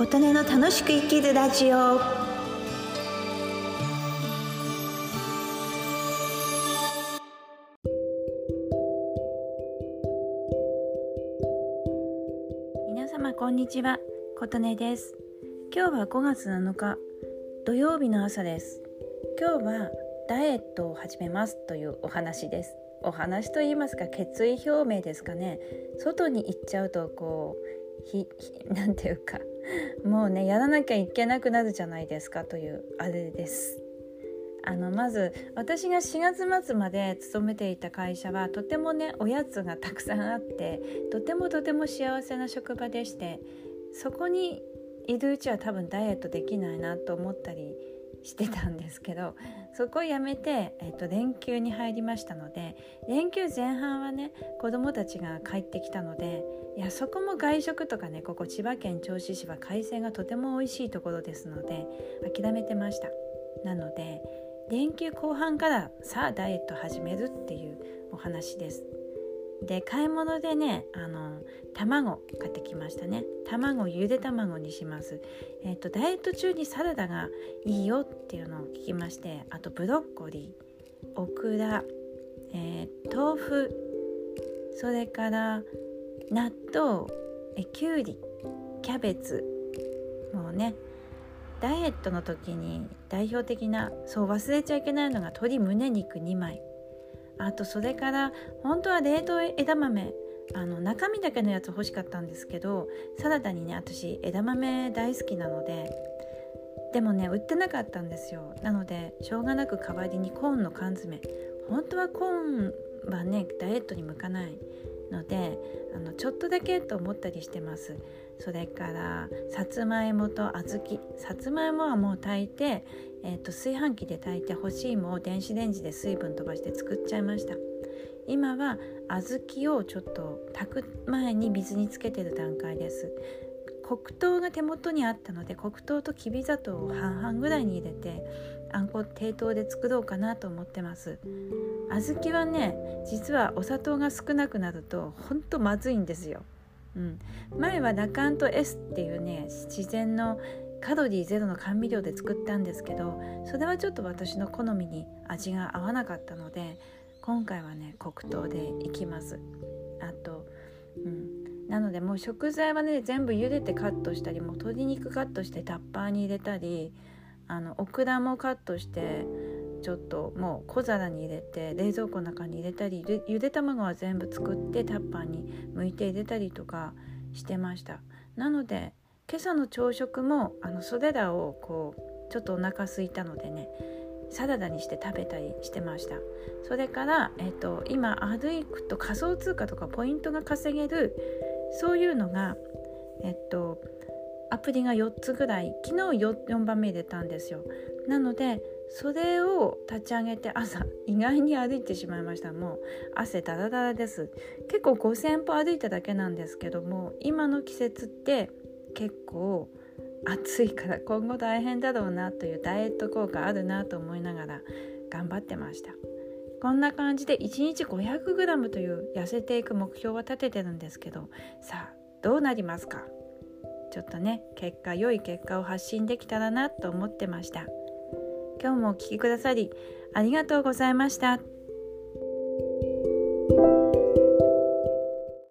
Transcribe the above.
琴音の楽しく生きるラジオ。皆様こんにちは。琴音です。今日は5月7日土曜日の朝です。今日はダイエットを始めますというお話です。お話と言いますか決意表明ですかね。外に行っちゃうとこうひ なんていうかもうねやらなきゃいけなくなるじゃないですかというあれです。あのまず私が4月末まで勤めていた会社はとてもねおやつがたくさんあってとてもとても幸せな職場でしてそこにいるうちは多分ダイエットできないなと思ったりしてたんですけどそこをやめて、えっと、連休に入りましたので連休前半はね子供たちが帰ってきたのでいやそこも外食とかねここ千葉県銚子市は海鮮がとても美味しいところですので諦めてました。なので連休後半からさあダイエット始めるっていうお話です。で買い物でねあの卵買ってきましたね。卵ゆで卵にします。えっ、ー、とダイエット中にサラダがいいよっていうのを聞きましてあとブロッコリーオクラ、えー、豆腐それから納豆えきゅうりキャベツもうねダイエットの時に代表的なそう忘れちゃいけないのが鶏胸肉2枚。あとそれから本当は冷凍枝豆あの中身だけのやつ欲しかったんですけどサラダにね私枝豆大好きなのででもね売ってなかったんですよ。なのでしょうがなく代わりにコーンの缶詰。本当はコーンはねダイエットに向かないのであのちょっとだけと思ったりしてます。それからさつまいもと小豆。さつまいもはもう炊いて、えーと、炊飯器で炊いて干し芋を電子レンジで水分飛ばして作っちゃいました。今は小豆をちょっと炊く前に水につけてる段階です。黒糖が手元にあったので黒糖ときび砂糖を半々ぐらいに入れてあんこ低糖で作ろうかなと思ってます。小豆はね実はお砂糖が少なくなるとほんとまずいんですよ、うん、前はラカント S っていうね自然のカロリーゼロの甘味料で作ったんですけどそれはちょっと私の好みに味が合わなかったので今回はね黒糖でいきます、なのでもう食材はね全部茹でてカットしたりもう鶏肉カットしてタッパーに入れたりあのオクラもカットしてちょっともう小皿に入れて冷蔵庫の中に入れたりゆで卵は全部作ってタッパーに剥いて入れたりとかしてました。なので今朝の朝食もあのそれらをこうちょっとお腹空いたのでねサラダにして食べたりしてました。それから、えっと、今歩くと仮想通貨とかポイントが稼げるそういうのがえっとアプリが4つぐらい昨日 4, 4番目出たんですよ。なのでそれを立ち上げて朝意外に歩いてしまいました。もう汗だらだらです。結構5,000歩歩いただけなんですけども今の季節って結構暑いから今後大変だろうなというダイエット効果あるなと思いながら頑張ってました。こんな感じで1日 500g という痩せていく目標は立ててるんですけどさあどうなりますか？ちょっとね結果良い結果を発信できたらなと思ってました今日もお聴きくださりありがとうございました。